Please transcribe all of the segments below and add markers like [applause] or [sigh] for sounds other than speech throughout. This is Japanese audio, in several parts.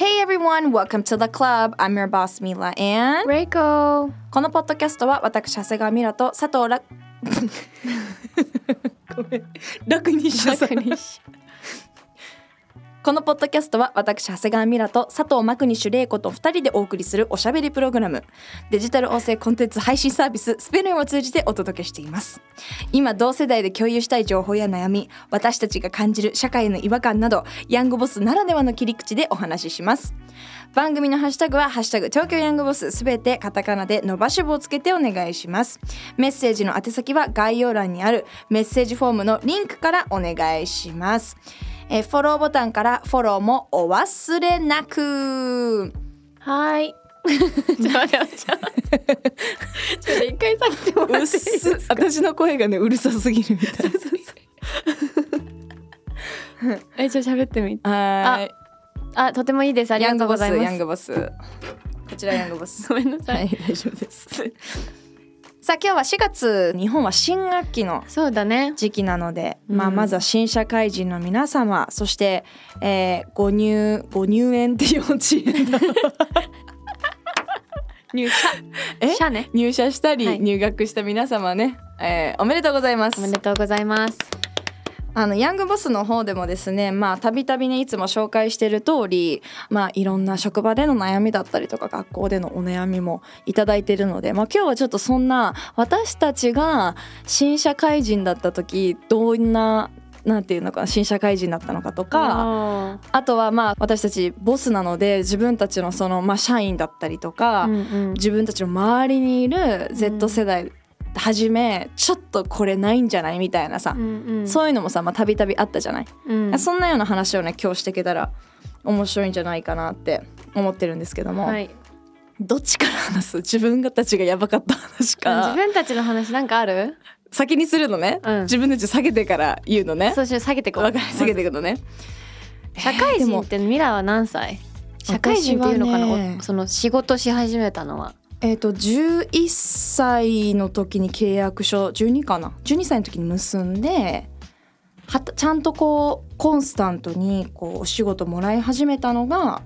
Hey everyone, welcome to the club. I'm your boss Mila and レイコこのポッドキャストは私長谷川ミラと佐藤らごめん楽にしなさい [laughs] このポッドキャストは私長谷川ミラと佐藤真国主玲子と2人でお送りするおしゃべりプログラム。デジタル音声コンテンツ配信サービススペルンを通じてお届けしています。今同世代で共有したい情報や悩み私たちが感じる社会の違和感などヤングボスならではの切り口でお話しします。番組のハッシュタグは「ハッシュタグ東京ヤングボス」すべてカタカナで伸ばし棒をつけてお願いします。メッセージの宛先は概要欄にあるメッセージフォームのリンクからお願いします。えーフォローボタンからフォローもお忘れなく。はい。[laughs] ちょっと待ってちょっと待ってちょっと一回下げてもらっていいですか？私の声がねうるさすぎるみたい。[laughs] えじゃあ喋ってみて。はーいあとてもいいです。ありがとうございます。ヤングボスヤングボス。こちらヤングボス。ごめんなさい、はい大丈夫ですさあ今日は4月日本は新学期のそうだね。時期なので、うん。まあ、まずは新社会人の皆様そして、えーご入ご入園って幼稚園の。[laughs] 入社？え？社ね。入社したりはい。入学した皆様ね、えーおめでとうございます。おめでとうございますあのヤングボスの方でもですねまあたびたびねいつも紹介している通りまあいろんな職場での悩みだったりとか学校でのお悩みもいただいているので、まあ、今日はちょっとそんな私たちが新社会人だった時どんななんていうのかな新社会人だったのかとかああとはまあ私たちボスなので自分たちのそのまあ社員だったりとか、ーうんうん。自分たちの周りにいる Z 世代はじめちょっとこれないんじゃない？みたいなさ、うんうん。そういうのもさまあたびたびあったじゃない、うん。そんなような話をね今日していけたら面白いんじゃないかなって思ってるんですけども、はい。どっちから話す？自分たちがやばかった話自か分たちの話なんかある？先にするのね、うん。自分たち下げてから言うのね。そうしよう下げてこう。下げていくのね、社会人ってミラは何歳？社会人っていうのかな、ねおその仕事し始めたのはえっ、と11歳の時に契約書12かな？12歳の時に結んではたちゃんとこうコンスタントにこうお仕事もらい始めたのが、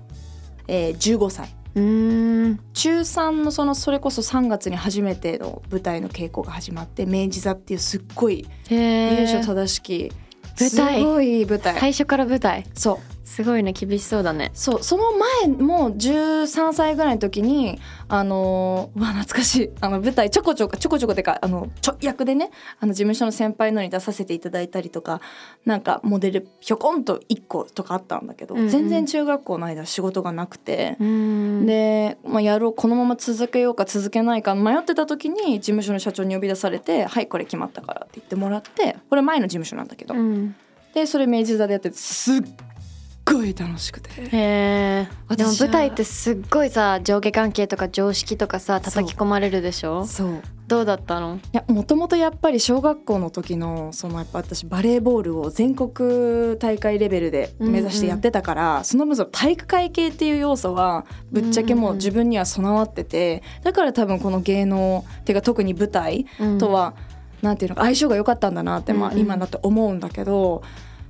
えー15歳。うーん。中3のそのそれこそ3月に初めての舞台の稽古が始まって明治座っていうすっごいへ由緒え正しき舞台。すごい舞台。最初から舞台。そうすごいね厳しそうだね。そうその前も13歳ぐらいの時にあのーうわ懐かしい。あの舞台ちょこちょこちょこちょこてかあのちょ役でねあの事務所の先輩のに出させていただいたりとかなんかモデルひょこんと1個とかあったんだけど、うんうん。全然中学校の間仕事がなくて。う。ーん。で、まあ、やろうこのまま続けようか続けないか迷ってた時に事務所の社長に呼び出されて「はいこれ決まったから」って言ってもらってこれ前の事務所なんだけど、うん。でそれ明治座でやっててすっごい楽しくて。へえでも舞台ってすっごいさ上下関係とか常識とかさ叩き込まれるでしょ？そう。どうだったの？いやもともとやっぱり小学校の時のそのやっぱ私バレーボールを全国大会レベルで目指してやってたから、その分その体育会系っていう要素はぶっちゃけもう自分には備わっててだから多分この芸能っていうか特に舞台とは、なんていうのか相性が良かったんだなって、まあ、うんうん。今だと思うんだけど。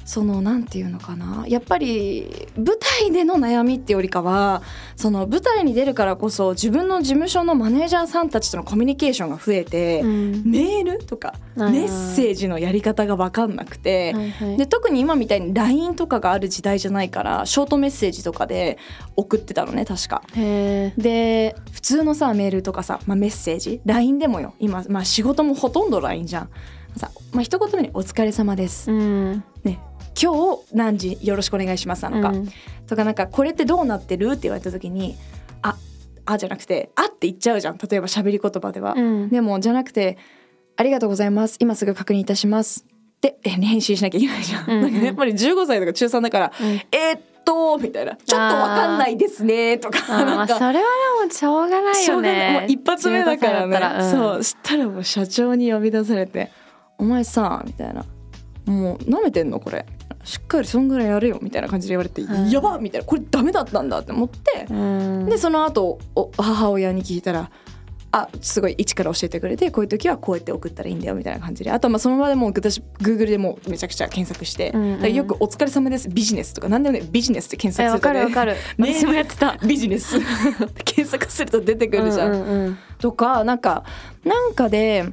そのなんていうのかな。やっぱり舞台での悩みってよりかはその舞台に出るからこそ自分の事務所のマネージャーさんたちとのコミュニケーションが増えて、うん。メールとかはいメッセージのやり方が分かんなくて、はいはい。で特に今みたいに LINE とかがある時代じゃないからショートメッセージとかで送ってたのね確か。で普通のさメールとかさ、まあ、メッセージ LINE でもよ。今、まあ、仕事もほとんど LINE じゃん。さまあ一言目に「お疲れ様です」うん。ね「今日何時よろしくお願いします」なのか、うん。とかなんか「これってどうなってる?」って言われた時に「ああ」じゃなくて「あ」って言っちゃうじゃん。例えば喋り言葉では。うん。でもじゃなくて「ありがとうございます。今すぐ確認いたします」でえ返信しなきゃいけないじゃん。うんうん。だけどやっぱり15歳とか中3だから「うん。えーっとみたいな。ちょっとわかんないですねとかあー。まあそれはでもしょうがないしょうがない。よねもう一発目だからね。15歳だったらそう。したらもう社長に呼び出されて「お前さ」みたいな「もう舐めてんのこれしっかりそんぐらいやれよ」みたいな感じで言われて「はい。やばっ!」みたいなこれダメだったんだって思って、うん。でその後お母親に聞いたら「あすごい一から教えてくれてこういう時はこうやって送ったらいいんだよ」みたいな感じであとはまあその場でもう私 Google でもうめちゃくちゃ検索して、うんうん。よく「お疲れ様ですビジネス」とか何でもねビジネスって検え索すると、ね、わかるわかる、ね私もやってた。ビジネス。[laughs] 検索すると出てくるじゃん。うんうんうん。とかなんかなんかで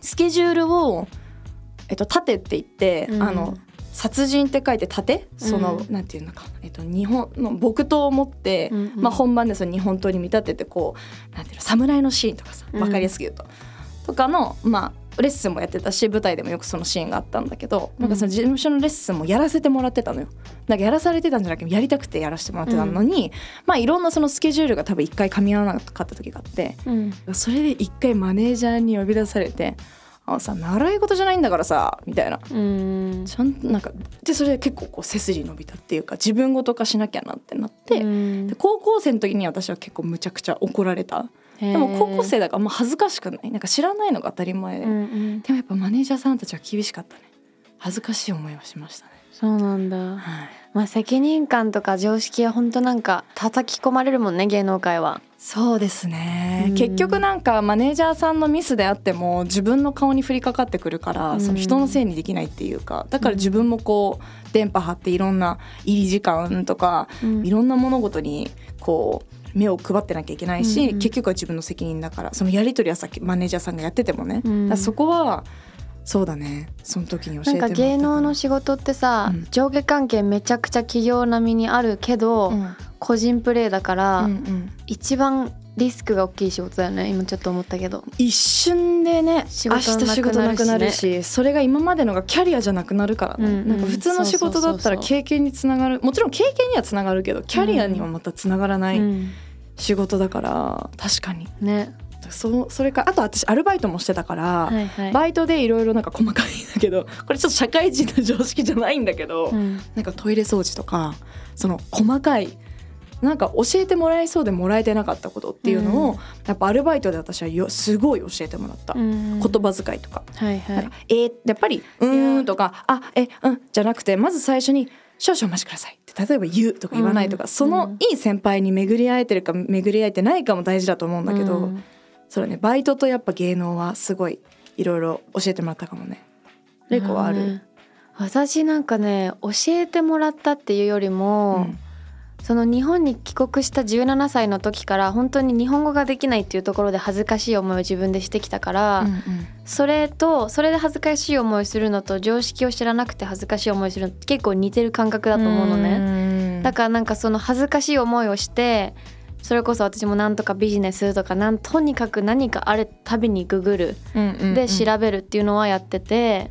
スケジュールを、えっと、盾って言って、うん。あの殺人って書いて盾？その、うんなんていうのか、えっと、日本の木刀を持って、うんうんまあ、本番でその日本刀に見立ててこうなんていうの侍のシーンとかさうん。分かりやすく言うと、とかのまあレッスンもやってたし舞台でもよくそのシーンがあったんだけど、なんかその事務所のレッスンもやらせてもらってたのよ。なんかやらされてたんじゃなくてやりたくてやらせてもらってたのに、まあいろんなそのスケジュールが多分一回噛み合わなかった時があってうん。それで一回マネージャーに呼び出されて「あのさ習い事じゃないんだからさ」みたいな。うん。ちゃんとなんかでそれで結構こう背筋伸びたっていうか自分ごと化しなきゃなってなって、うん。で高校生の時に私は結構むちゃくちゃ怒られた。でも高校生だからもう恥ずかしくない。なんか知らないのが当たり前で、うんうんでもやっぱマネージャーさんたちは厳しかったね。恥ずかしい思いをしましたね、そうなんだ。はい、まあ責任感とか常識は本当なんか叩き込まれるもんね芸能界は。そうですね、うん。結局なんかマネージャーさんのミスであっても自分の顔に降りかかってくるから、うん。その人のせいにできないっていうかだから自分もこう電波張っていろんな入り時間とか、うん。いろんな物事にこう目を配ってなきゃいけないし、うんうん。結局は自分の責任だからそのやり取りはさっきマネージャーさんがやっててもね、うん。そこはそうだね。その時に教えてなんか芸能の仕事ってさ、うん。上下関係めちゃくちゃ企業並みにあるけど、うん。個人プレーだから、うんうん。一番リスクが大きい仕事だよね。今ちょっと思ったけど。一瞬でね仕明事なくなるし。ね日仕事なくなるしそれが今までのがキャリアじゃなくなるからね、うんうん。なんか普通の仕事だったら経験につながる。もちろん経験にはつながるけどキャリアにはまたつながらないうん。仕事だから。確かに。ねそそれからあと私アルバイトもしてたから、はいはい、バイトでいろいろなんか細かいんだけど [laughs] これちょっと社会人の常識じゃないんだけど、うん。なんかトイレ掃除とかその細かいなんか教えてもらえそうでもらえてなかったことっていうのを、うん。やっぱアルバイトで私はよすごい教えてもらった、うん。言葉遣いとか。はいはい。えーやっぱり「うーん」とか「あえうん」じゃなくてまず最初に「少々お待ちください」って例えば言うとか言わないとか、うん。そのいい先輩に巡り会えてるか巡り会えてないかも大事だと思うんだけど、うんそれね。バイトとやっぱ芸能はすごいいろいろ教えてもらったかもね。レイコはある、うん私なんかね教えてもらったっていうよりも、うん。その日本に帰国した17歳の時から本当に日本語ができないっていうところで恥ずかしい思いを自分でしてきたから、うんうん。それとそれで恥ずかしい思いするのと常識を知らなくて恥ずかしい思いするのって結構似てる感覚だと思うのね。ねだからなんかその恥ずかしい思いをしてそれこそ私もなんとかビジネスとかなんとにかく何かあるたびにググるで調べるっていうのはやってて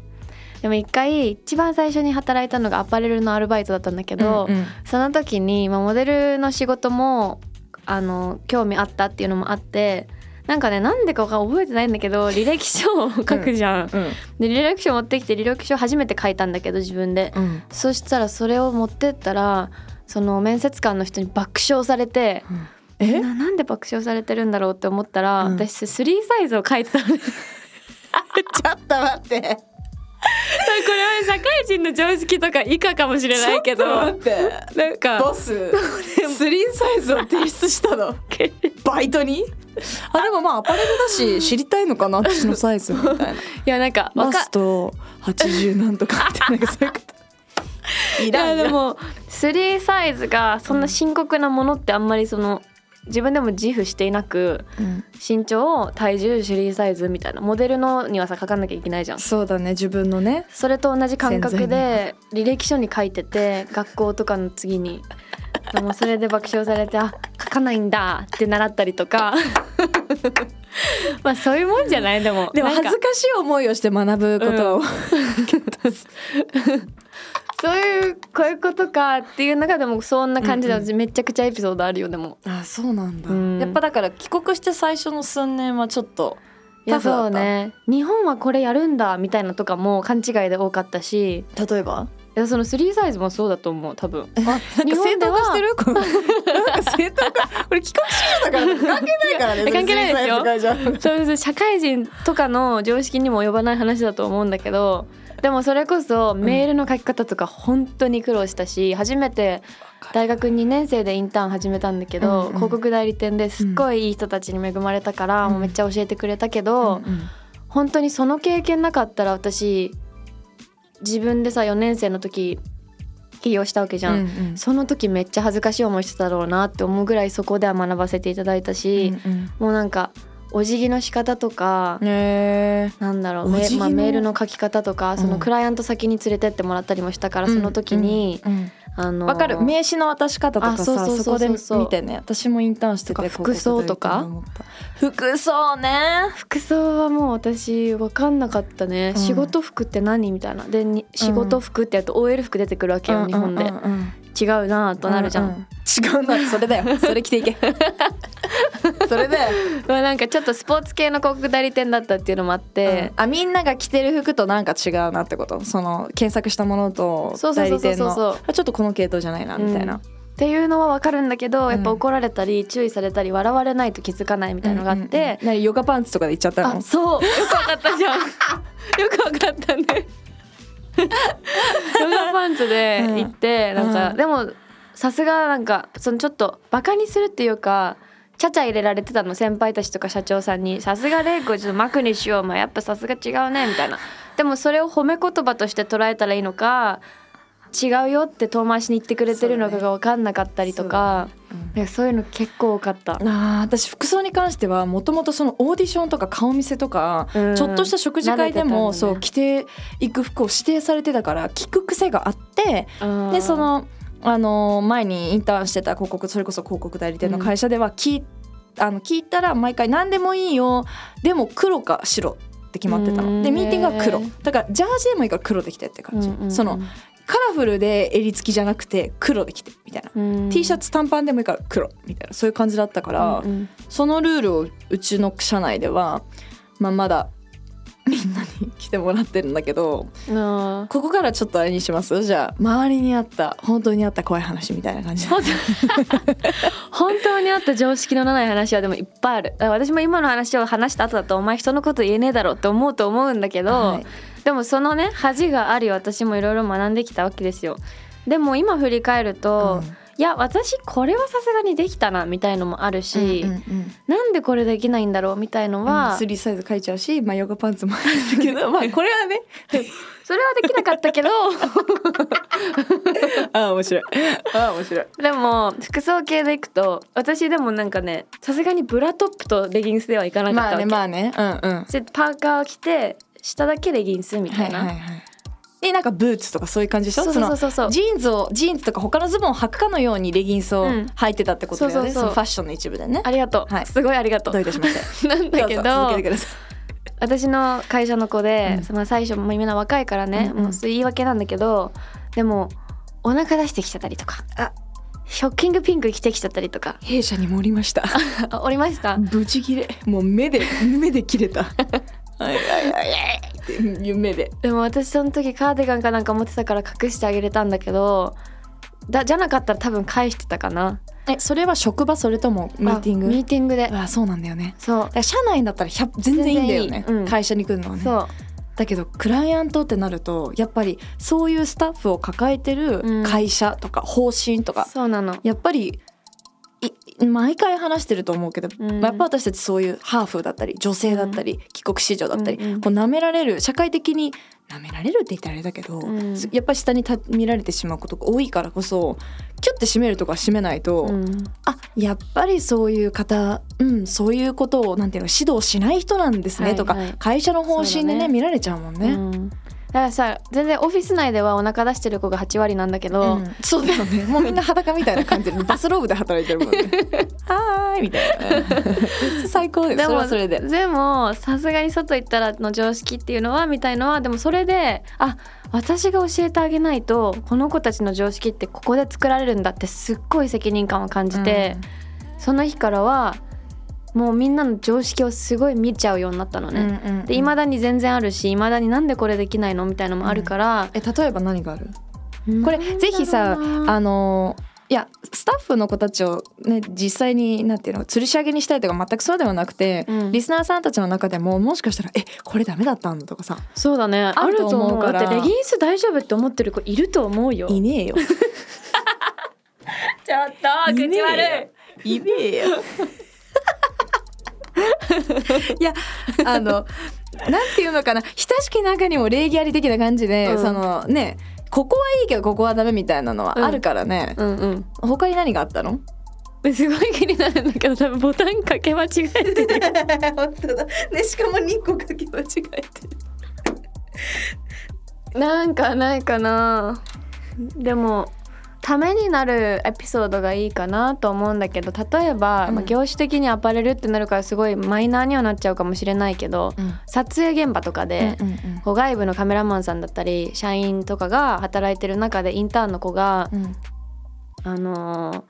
でも一回一番最初に働いたのがアパレルのアルバイトだったんだけど、うんうんその時に、まあ、モデルの仕事もあの興味あったっていうのもあってなんかねなんでか覚えてないんだけど履歴書を書くじゃん。うんで履歴書持ってきて履歴書初めて書いたんだけど自分で。うんそしたらそれを持ってったらその面接官の人に爆笑されて。え？ななんで爆笑されてるんだろうって思ったら、うん。私スリーサイズを書いてた [laughs] ちょっと待って。は社会人の常識とか以下かもしれないけど。ちょっと待って。なんかボススリーサイズを提出したの？[laughs] バイトに？あでもまあアパレルだし知りたいのかな？私のサイズみたいな。[laughs] いやなんかわマかスト80なんとかってなんかそういうこと。いいやでもスリーサイズがそんな深刻なものってあんまりその自分でも自負していなくうん。身長体重スリーサイズみたいなモデルのにはさ書かなきゃいけないじゃん。そうだね自分のね。それと同じ感覚で履歴書に書いてて学校とかの次にでもそれで爆笑されてあ書かないんだって習ったりとか。まあそういうもんじゃない？でもでも恥ずかしい思いをして学ぶことを、[laughs] そういうこういうことかっていうのがでもそんな感じで私めちゃくちゃエピソードあるよでも。あそうなんだ、うん。やっぱだから帰国して最初の数年はちょっとタフだそうね。日本はこれやるんだみたいなとかも勘違いで多かったし。例えば？いやそのスリーサイズもそうだと思う多分。あなんか正当化してる？[laughs] なんか正当化これ企画資料だから関係ないからね [laughs] 関係ないですよ。そうです。社会人とかの常識にも及ばない話だと思うんだけどでもそれこそメールの書き方とか本当に苦労したし、初めて大学2年生でインターン始めたんだけど、うんうん。広告代理店ですっごいいい人たちに恵まれたから、うん。もうめっちゃ教えてくれたけど、うんうん本当にその経験なかったら私自分でさ4年生の時起業したわけじゃん、うんうん。その時めっちゃ恥ずかしい思いしてただろうなって思うぐらいそこでは学ばせていただいたし、うん。もうなんかお辞儀の仕方とか、うんへー。なんだろうメ,、まあ、メールの書き方とか、ん。そのクライアント先に連れてってもらったりもしたから、その時に、うん。うん。あのわかる。名刺の渡し方とかあそうさそこで見てね私もインターンしてて服装とか。服装ね。服装はもう私分かんなかったね、うん。仕事服って何みたいな。でに仕事服ってやると OL 服出てくるわけよ、日本で、うん。うん。うん違うなとなるじゃん、うう違うなそれだよ。[laughs] それ着ていけ。それだよ。まあなんかちょっとスポーツ系の広告代理店だったっていうのもあって、あみんなが着てる服となんか違うなってこと。その検索したものと代理店の。ちょっとこの系統じゃないなみたいな、っていうのは分かるんだけど、やっぱ怒られたり注意されたり笑われないと気づかないみたいのがあって、うん。うん。うん何ヨガパンツとかで行っちゃったの？あそう。よく分かったじゃん。よく分かったねヨガパンツで行って、なんか、うん。でもさすがなんかそのちょっとバカにするっていうかちゃちゃ入れられてたの先輩たちとか社長さんに「さすが玲子ちょっとマクにしようやっぱさすが違うね」みたいな。でもそれを褒め言葉として捉えたらいいのか違うよって遠回しに言ってくれてるのかが分かんなかったりとか。そう,、そういうの結構多かった。あー私服装に関してはもともとそのオーディションとか顔見せとか、うん。ちょっとした食事会でも、ね。そう着ていく服を指定されてたから着く癖があってうん。でその、あのー前にインターンしてた広告それこそ広告代理店の会社では聞,、あの聞いたら毎回何でもいいよ。でも黒か白って決まってたうん。のでミーティングは黒。だからジャージでもいいから黒で着てって感じ、うんうんうん。そのカラフルで襟付きじゃなくて黒で着てみたいな、うん。T シャツ短パンでもいいから黒みたいな。そういう感じだったから、うんうん。そのルールをうちの社内では、まあ、まだ [laughs] みんなに来てもらってるんだけどあここからちょっとあれにします？じゃあ周りにあった本当にあった怖い話みたいな感じ。で [laughs] 本当にあった常識のない話はでもいっぱいある。私も今の話を話した後だとお前人のこと言えねえだろって思うと思うんだけど、はいでもそのね恥があり私もいろいろ学んできたわけですよ。でも今振り返ると、うん。いや私これはさすがにできたなみたいのもあるし、うんうんうん。なんでこれできないんだろうみたいのは、スリーサイズ書いちゃうし、まあ、ヨガパンツも入るけど [laughs] まあこれはね [laughs] それはできなかったけど。[laughs] ああ面白い。ああ面白い。でも服装系でいくと私でもなんかねさすがにブラトップとレギンスではいかなかったまあわけ、ねまあね。うんうん。でパーカーを着て下だけレギンスみたいな、はいはいはい。でなんかブーツとかそういう感じでしょ？ジーンズをジーンズとか他のズボンを履くかのようにレギンスをうん。履いてたってことだよね、そうそうそう。のファッションの一部でね。ありがとう、はい。すごいありがとう。どういたしまして？[laughs] なんだけど私の会社の子で、うん。その最初もうみんな若いからね、うんうん。もう言い訳なんだけどでもお腹出してきちゃったりとかあ。ショッキングピンク着てきちゃったりとか。い弊社にもおりました。[laughs] あおりました？ブチ切れもう目で目で切れた [laughs] はいはいはいはいっていう目で。でも私その時カーディガンかなんか持ってたから隠してあげれたんだけどだじゃなかったら多分返してたかな。えそれは職場それともミーティング？あミーティングで。あそうなんだよね。そう。社内だったら100全然いいんだよね。うん。会社に来るのはね。そう。だけどクライアントってなるとやっぱりそういうスタッフを抱えてるうん。会社とか方針とか、そうなの。やっぱりい毎回話してると思うけど、うん。やっぱ私たちそういうハーフだったり女性だったり、帰国子女だったり、うんうん。こう舐められる社会的に舐められるって言ったらあれだけど、うん。やっぱり下にた見られてしまうことが多いからこそキュッて締めるとか締めないと、うん。あやっぱりそういう方、うん、そういうことをなんていうの指導しない人なんですね、とかはい。はい会社の方針でねね。見られちゃうもんね。うんだからさ全然オフィス内ではお腹出してる子が8割なんだけど、うん。そうだよね。[laughs] もうみんな裸みたいな感じでバスローブで働いてるもんね。[laughs] はーいみたいな。最高ですそれはそれで。でもさすがに外行ったらの常識っていうのはみたいのはでもそれであ私が教えてあげないとこの子たちの常識ってここで作られるんだってすっごい責任感を感じて、その日からはもうみんなの常識をすごい見ちゃうようになったのね。で未だに全然あるし未だになんでこれできないのみたいのもあるから、え例えば何がある？これぜひさあのいやスタッフの子たちをね実際になんていうの吊るし上げにしたいとか全くそうではなくて、うん。リスナーさんたちの中でももしかしたらえこれダメだったんだとかさそうだね。あると思うから。だってレギンス大丈夫って思ってる子いると思うよ。いねえよ。[laughs] ちょっといねえよ。いねえよいやあのなんていうのかな。親しき中にも礼儀あり的な感じで、うん。そのねここはいいけどここはダメみたいなのはあるからね、うんうん。他に何があったの？すごい気になるんだけど多分ボタンかけ間違えてる [laughs] 本当だ。ねしかも2個かけ間違えてる。なんかないかな。でもためになるエピソードがいいかなと思うんだけど例えば、うん。まあ、業種的にアパレルってなるからすごいマイナーにはなっちゃうかもしれないけど、うん。撮影現場とかで、うんこう外部のカメラマンさんだったり社員とかが働いてる中でインターンの子が、うん。あのー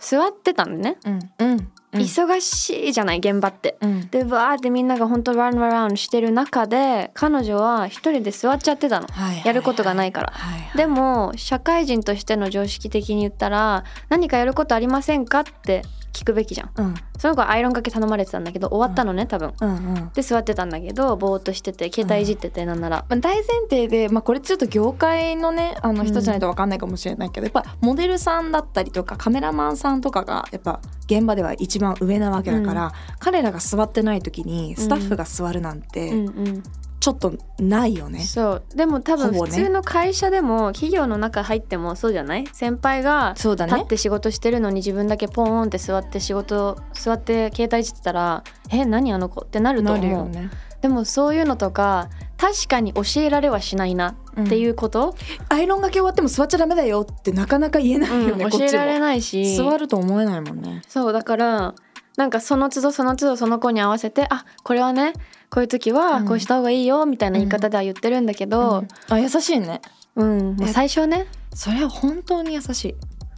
座ってたのね、うん。うん忙しいじゃない現場って。うんでわーってみんなが本当ランランしてる中で彼女は一人で座っちゃってたの。はいやることがないから。はいはいでも社会人としての常識的に言ったら何かやることありませんか？って聞くべきじゃん。うん。その子はアイロンかけ頼まれてたんだけど終わったのね多分。うんうん。で座ってたんだけどぼーっとしてて携帯いじっててなんなら。まあ、大前提で、まあ、これちょっと業界のねあの人じゃないと分かんないかもしれないけど、やっぱモデルさんだったりとかカメラマンさんとかがやっぱ現場では一番上なわけだから、彼らが座ってない時にスタッフが座るなんうんてうんちょっとないよね。そう。でも多分普通の会社でも企業の中入ってもそうじゃない？先輩がそうだね。立って仕事してるのに自分だけポーンって座って仕事座って携帯いじってたら「え何あの子」ってなるとな思う。るよね。でもそういうのとか確かに教えられはしないなっていうこと、アイロンがけ終わっても座っちゃダメだよってなかなか言えないよね、うん。教えられないし。座ると思えないもんね。そうだからなんかその都度その都度その子に合わせてあこれはねこういう時はうん。こうした方がいいよみたいな言い方では言ってるんだけど、あ優しいね。うん。最初はね。それは本当に優しい。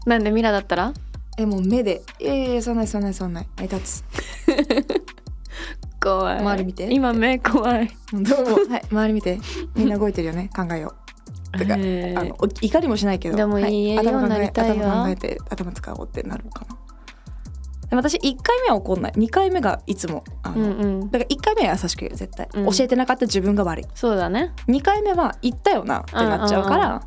なんでミラだったら？えもう目で「いやいやそんないそんないそんない」はい立つ。[laughs] 怖い。周り見て。今目怖い。どうも。はい周り見て。みんな動いてるよね。考えよう。てか、あのお怒りもしないけど。でもはい。言えるようになりたいわ。頭考え頭考えて頭使おうってなるかな。私1回目は怒んない。2回目がいつもあの、うんうん。だから1回目は優しく言う絶対、うん。教えてなかった自分が悪い。そうだね。2回目は言ったよなってなっちゃうから、うんうん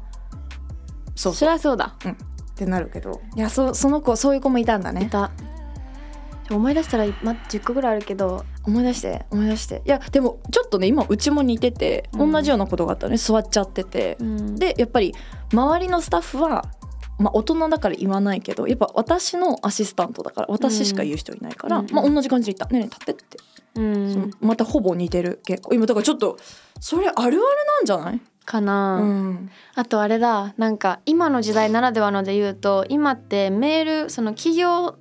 そう。そりゃそうだ。ってなるけど。いやそその子そういう子もいたんだね。いた。思い出したら、ま、10個ぐらいあるけど。思い出して思い出して。いやでもちょっとね今うちも似てて、うん。同じようなことがあったね。座っちゃってて、うん。でやっぱり周りのスタッフはまあ大人だから言わないけどやっぱ私のアシスタントだから私しか言う人いないから、うん。まあ同じ感じで言った「ねえねえ立って」って、うん。またほぼ似てる結構。今だからちょっとそれあるあるなんじゃない、かな、うん。あとあれだ。なんか今の時代ならではので言うと今ってメールその企業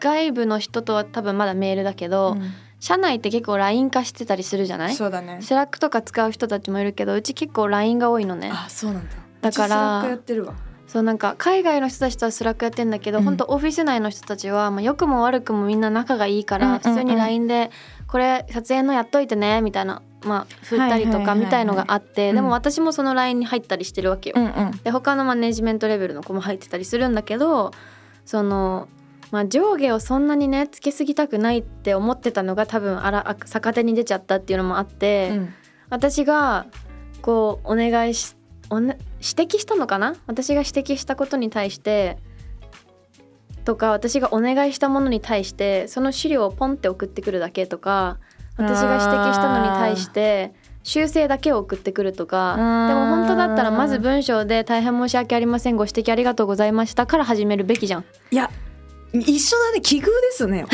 外部の人とは多分まだメールだけど、社内って結構 LINE 化してたりするじゃない？そうだね。 Slack とか使う人たちもいるけどうち結構 LINE が多いのね。あそうなんだ。だから Slack やってるわそうなんか海外の人たちとは Slack やってんだけど、うん。本当オフィス内の人たちは、まあ、良くも悪くもみんな仲がいいから、普通に LINE で「これ撮影のやっといてね」みたいなまあ振ったりとかみたいのがあって、うん。でも私もその LINE に入ったりしてるわけよ。うんうん。で他のマネジメントレベルの子も入ってたりするんだけどその、まあ、上下をそんなにねつけすぎたくないって思ってたのが多分あらあ逆手に出ちゃったっていうのもあって、うん。私がこうお願いし指摘したのかな？私が指摘したことに対してとか私がお願いしたものに対してその資料をポンって送ってくるだけとか私が指摘したのに対して修正だけを送ってくるとかうんでも本当だったらまず文章で「大変申し訳ありません。ご指摘ありがとうございました」から始めるべきじゃん。いや一緒だね。奇遇ですね。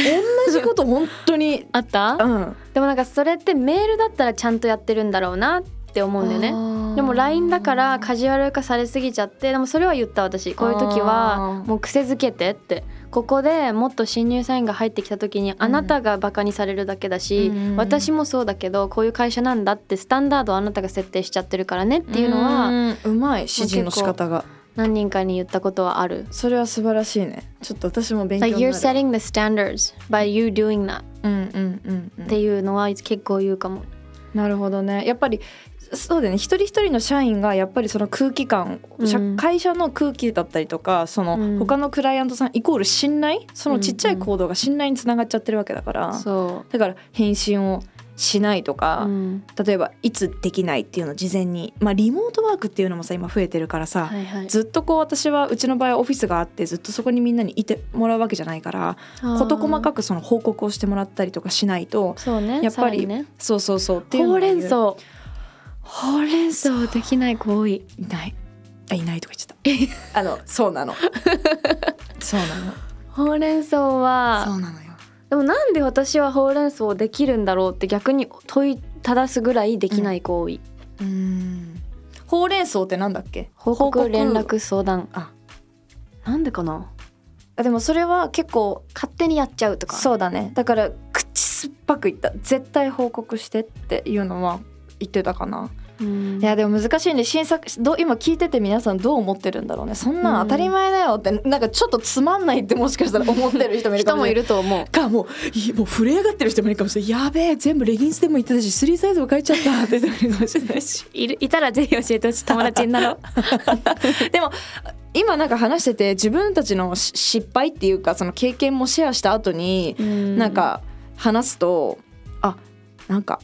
同じこと本当に。[laughs] あった？うん。でもなんかそれってメールだったらちゃんとやってるんだろうなって思うんだよね。でも LINE だからカジュアル化されすぎちゃってでもそれは言った私。こういう時あはー。もう癖づけてって。ここでもっと新入社員が入ってきた時にあなたがバカにされるだけだし、うん。私もそうだけどこういう会社なんだってスタンダードをあなたが設定しちゃってるからねっていうのはん。うまい指示の仕方が。何人かに言ったことはある。それは素晴らしいね。ちょっと私も勉強に you're なる setting the standards by you doing that うんうんうんうん。っていうのは結構言うかも。なるほどね。やっぱりそうだよね。一人一人の社員がやっぱりその空気感、社うん。会社の空気だったりとかそのうん。他のクライアントさんイコール信頼そのちっちゃい行動が信頼につながっちゃってるわけだから、そだから返信をしないとう、か、うん。例えばいつできないっていうのを事前にまあリモートワークっていうのもさ今増えてるからさ、はいはい、ずっとこう私はうちの場合はオフィスがあってずっとそこにみんなにいてもらうわけじゃないから事細かくくその報告をしてもらったりとかしないとね。やっぱりね。そうそうそうっていうのほうがれん草ほうれん草できない子多い。いない。あいないとか言っちゃった。[laughs] あのそうなの。[laughs] そうなの。ほうれん草はそうなのよ。でもなんで私はほうれん草をできるんだろうって逆に問いただすぐらいできない子多い、うん。ほうれん草ってなんだっけ？報告連絡相談。あなんでかな？あでもそれは結構勝手にやっちゃうとか。そうだね。だから口酸っぱく言った。絶対報告してっていうのは言ってたかな。うん。いやでも難しいね。新作どう今聞いてて皆さんどう思ってるんだろうね。そんなん。当たり前だよって、なんかちょっとつまんないってもしかしたら思ってる人もいるか人 [laughs] もいると思う。かもういもう震え上がってる人もいるかもしれない。やべえ全部レギンスでも言ってたしスリーサイズも変えちゃったって言ってるかもしれないし。[laughs] いるいたらぜひ教えてほしい友達になろう。[laughs] でも今なんか話してて自分たちのし失敗っていうかその経験もシェアした後に、なんか話すとあなんか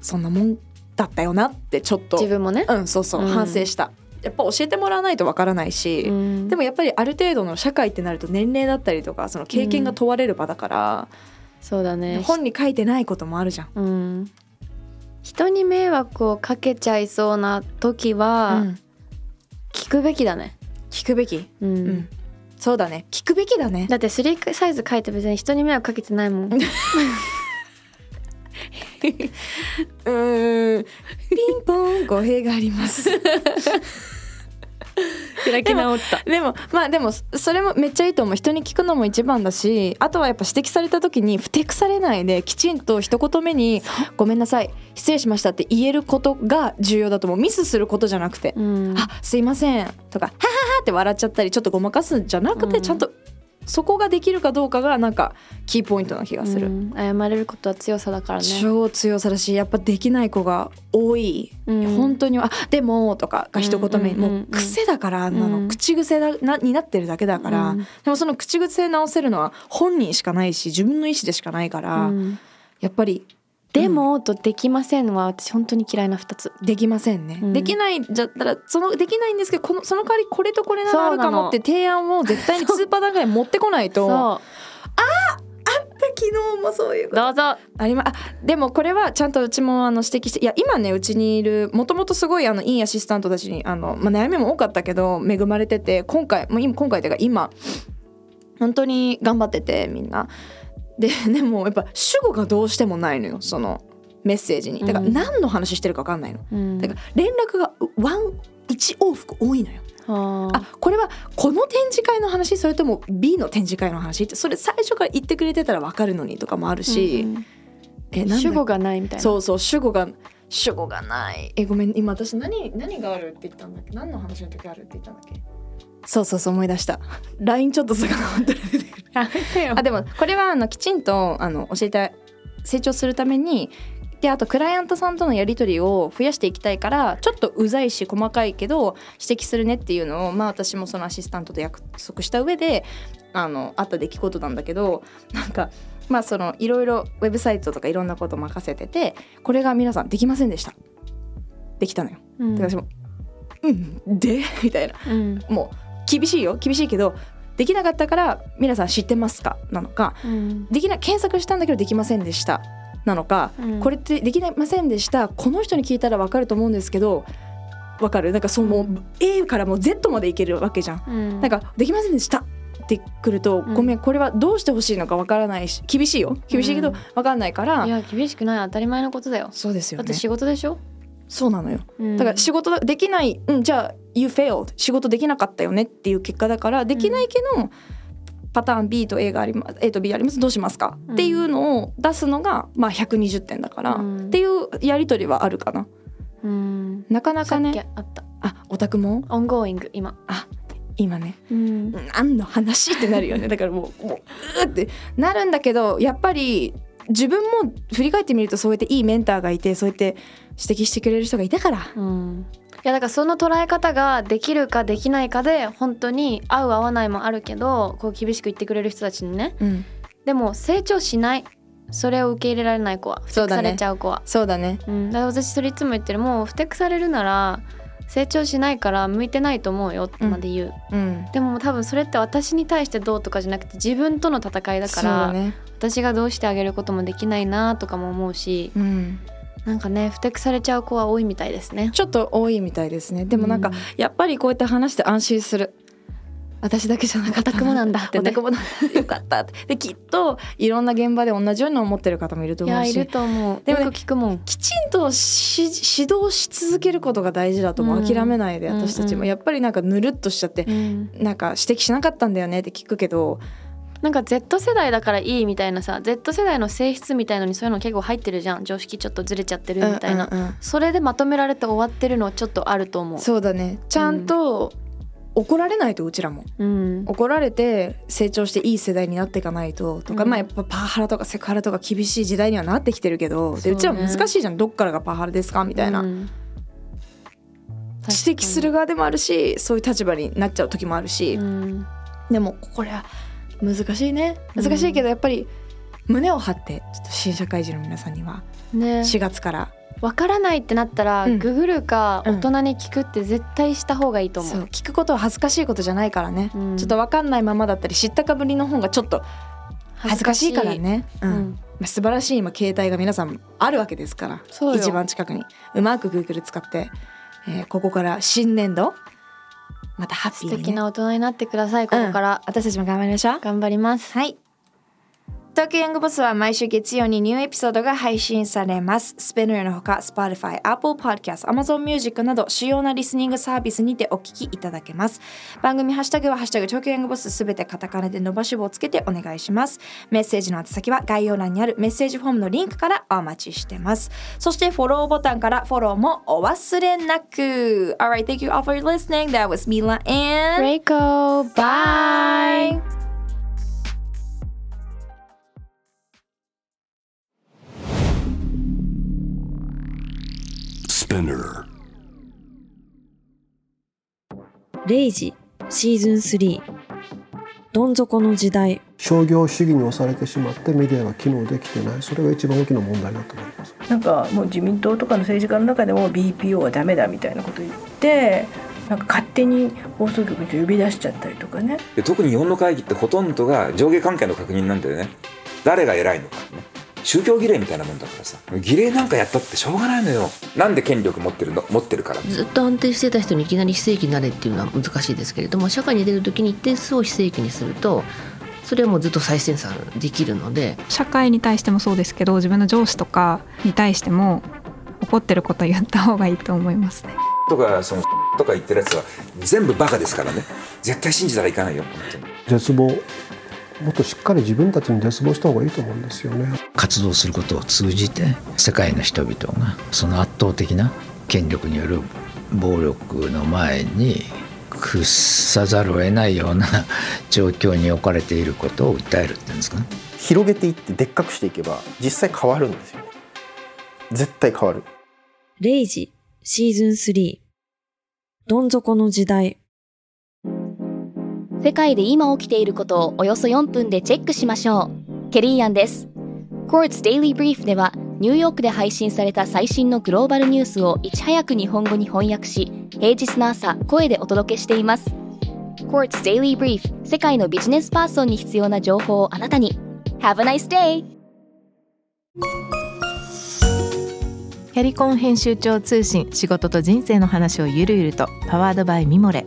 そんなもんだったよなってちょっと。自分もね、うんそうそう、うん。反省した。やっぱ教えてもらわないとわからないし、うん。でもやっぱりある程度の社会ってなると年齢だったりとかその経験が問われる場だから、そうだね。本に書いてないこともあるじゃん。うん。人に迷惑をかけちゃいそうな時はうん。聞くべきだね、聞くべき、うん。うん。そうだね。聞くべきだね。だってスリーサイズ書いて別に人に迷惑かけてないもん [laughs] [laughs] うーん。ピンポン語弊があります。[laughs] 開き直った。でもまあでもそれもめっちゃいいと思う。人に聞くのも一番だしあとはやっぱ指摘された時にふてくされないできちんと一言目に「ごめんなさい失礼しました」って言えることが重要だと思う。ミスすることじゃなくてうん「あすいません」とか「ははは」って笑っちゃったりちょっとごまかすんじゃなくてうん。ちゃんとそこができるかどうかがなんかキーポイントな気がする。うん。謝れることは強さだからね。超強さだしやっぱできない子が多い、うん。本当に「あでも」とかが一言目。に、うんうんうんうん。もう癖だからあんなの、うん。口癖だなになってるだけだから、うん。でもその口癖直せるのは本人しかないし自分の意思でしかないから、うん。やっぱりでもとできませんは私本当に嫌いな二つ。できませんね、うん。できないんじゃったらそのできないんですけどこのその代わりこれとこれならあるかもって提案を絶対に2パターンぐらい持ってこないと。そ昨日もそういううどうぞ。ありまあでもこれはちゃんとうちもあの指摘していや今ねうちにいるもともとすごいあのいいアシスタントたちにあの、まあ、悩みも多かったけど恵まれてて今回もう今今回というか今本当に頑張っててみんな。で [laughs] でもやっぱ主語がどうしてもないのよそのメッセージに。だからうん。何の話してるか分かんないの、うん。だから連絡がワン1往復多いのよ。あ。あこれはこの展示会の話それとも B の展示会の話？ってそれ最初から言ってくれてたら分かるのにとかもあるし、うんえなんだ主語がないみたいな。そうそう主語が主語がない。えごめん今私何何があるって言ったんだっけ？何の話の時あるって言ったんだっけ？そうそうそう思い出した。LINE ちょっと遡ったら出てくるあでもこれはあのきちんとあの教えて成長するためにであとクライアントさんとのやり取りを増やしていきたいからちょっとうざいし細かいけど指摘するねっていうのをまあ私もそのアシスタントと約束した上であのあった出来事なんだけどなんかまあそのいろいろウェブサイトとかいろんなこと任せててこれが皆さんできませんでした。できたのよ。うん。で私もうん。で？みたいな。うん。もう厳しいよ厳しいけどできなかったから皆さん知ってますか？なのかうん。できな検索したんだけどできませんでした。なのか、うん。これってできませんでした。この人に聞いたらわかると思うんですけどわかる？なんかその、うん。A からもう Z までいけるわけじゃん。うん。なんかできませんでした。ってくると、うん。ごめんこれはどうしてほしいのかわからないし厳しいよ。厳しいけどうんわかんないから、いや厳しくない当たり前のことだよ。そうですよね。だって仕事でしょ？そうなのよ。だだから仕事できない、うん、じゃあ You failed 仕事できなかったよねっていう結果だからできないけど、パターン B と A があります A と B あります。どうしますか、うん。っていうのを出すのが、まあ、120点だから、うん。っていうやり取りはあるかな。うん。なかなかね。あった。あオタクも？オンゴーイング今。今ね。うん。何の話ってなるよね。だからもうもううーってなるんだけどやっぱり自分も振り返ってみるとそうやっていいメンターがいてそうやって指摘してくれる人がいたから、うやだからその捉え方ができるかできないかで本当に合う合わないもあるけどこう厳しく言ってくれる人たちにね、うん、でも成長しないそれを受け入れられない子はふてくされちゃう子は。そうだね、うん、だから私それいつも言ってるもうふてくされるなら成長しないから向いてないと思うよってまで言う、うん、でも多分それって私に対してどうとかじゃなくて自分との戦いだから、ね、私がどうしてあげることもできないなとかも思うし、うん、なんかねふてくされちゃう子は多いみたいですね。ちょっと多いみたいですね。でもなんか、やっぱりこうやって話して安心する。私だけじゃなかったオタクもなんだって、ね、オタクもなんだ。[laughs] よかったって。できっといろんな現場で同じように思ってる方もいると思うし。いやいると思う。でも、ね、聞くもん。きちんとし指導し続けることが大事だと思う、うん、諦めないで私たちも、うんうん、やっぱりなんかぬるっとしちゃって、うん、なんか指摘しなかったんだよねって聞くけどなんか Z 世代だからいいみたいなさ Z 世代の性質みたいのにそういうの結構入ってるじゃん。常識ちょっとずれちゃってるみたいな、うんうんうん、それでまとめられて終わってるのちょっとあると思う。そうだね。ちゃんと、怒られないとうちらも、うん、怒られて成長していい世代になっていかないととか、うん、まあやっぱパワハラとかセクハラとか厳しい時代にはなってきてるけど、うでうちらも難しいじゃん。どっからがパワハラですか？みたいな、うん、指摘する側でもあるしそういう立場になっちゃう時もあるし、でもこれは難しいね。難しいけどやっぱり胸を張ってちょっと新社会人の皆さんには4月から。わからないってなったら、うん、ググるか大人に聞くって絶対した方がいいと思う。う、聞くことは恥ずかしいことじゃないからね、うん、ちょっとわかんないままだったり知ったかぶりの方がちょっと恥ずかしいからね、うん、まあ、素晴らしい今携帯が皆さんあるわけですから。一番近くに。うまくグーグル使って、えー、ここから新年度またハッピー、ね、素敵な大人になってくださいここから、私たちも頑張りましょう。頑張ります。はい東京ヤングボスは毎週月曜にニューエピソードが配信されます。スペナーのほか、Spotify、Apple Podcast、Amazon Music など主要なリスニングサービスにてお聞きいただけます。番組ハッシュタグはハッシュタグ東京ヤングボスすべてカタカナで伸ばし棒をつけてお願いします。メッセージの宛先は概要欄にあるメッセージフォームのリンクからお待ちしてます。そしてフォローボタンからフォローもお忘れなく。Alright, thank you all for listening. That was Mila and Reiko. Bye! Spinner レイジシーズン3どん底の時代。商業主義に押されてしまってメディアが機能できてない。それが一番大きな問題だと思います。なんかもう自民党とかの政治家の中でも BPO はダメだみたいなこと言ってなんか勝手に放送局に呼び出しちゃったりとかね。特に日本の会議ってほとんどが上下関係の確認なんだよね。誰が偉いのかね宗教儀礼みたいなもんだからさ。儀礼なんかやったってしょうがないのよ。なんで権力持ってるの？持ってるから。ずっと安定してた人にいきなり非正規になれっていうのは難しいですけれども社会に出る時に一定数を非正規にするとそれはもうずっと再生産できるので。社会に対してもそうですけど自分の上司とかに対しても怒ってること言った方がいいと思いますね。とかそのとか言ってるやつは全部バカですからね。絶対信じたらいかないよ。本当に。絶望もっとしっかり自分たちに絶望した方がいいと思うんですよね。活動することを通じて世界の人々がその圧倒的な権力による暴力の前に屈さざるを得ないような状況に置かれていることを訴えるっていうんですか、広げていってでっかくしていけば実際変わるんですよ。絶対変わるレイジシーズン3どん底の時代世界で今起きていることをおよそ4分でチェックしましょう。ケリーアンです。Quartz Daily Brief ではニューヨークで配信された最新のグローバルニュースをいち早く日本語に翻訳し、平日の朝、声でお届けしています。Quartz Daily Brief 世界のビジネスパーソンに必要な情報をあなたに。Have a nice day! キャリコン編集長通信仕事と人生の話をゆるゆるとパワードバイミモレ